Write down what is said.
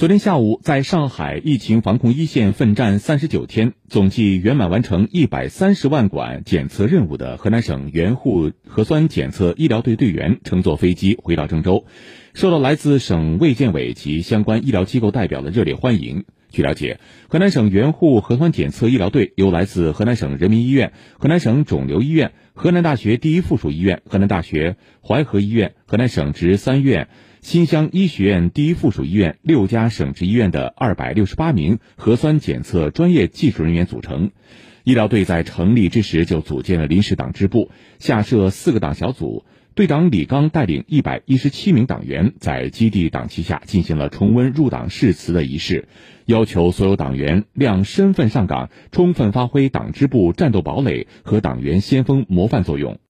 昨天下午，在上海疫情防控一线奋战三十九天，总计圆满完成一百三十万管检测任务的河南省援沪核酸检测医疗队队员乘坐飞机回到郑州，受到来自省卫健委及相关医疗机构代表的热烈欢迎。据了解，河南省援沪核酸检测医疗队由来自河南省人民医院、河南省肿瘤医院、河南大学第一附属医院、河南大学淮河医院、河南省直三院。新乡医学院第一附属医院六家省直医院的二百六十八名核酸检测专业技术人员组成。医疗队在成立之时就组建了临时党支部，下设四个党小组。队长李刚带领一百一十七名党员在基地党旗下进行了重温入党誓词的仪式，要求所有党员亮身份上岗，充分发挥党支部战斗堡垒和党员先锋模范作用。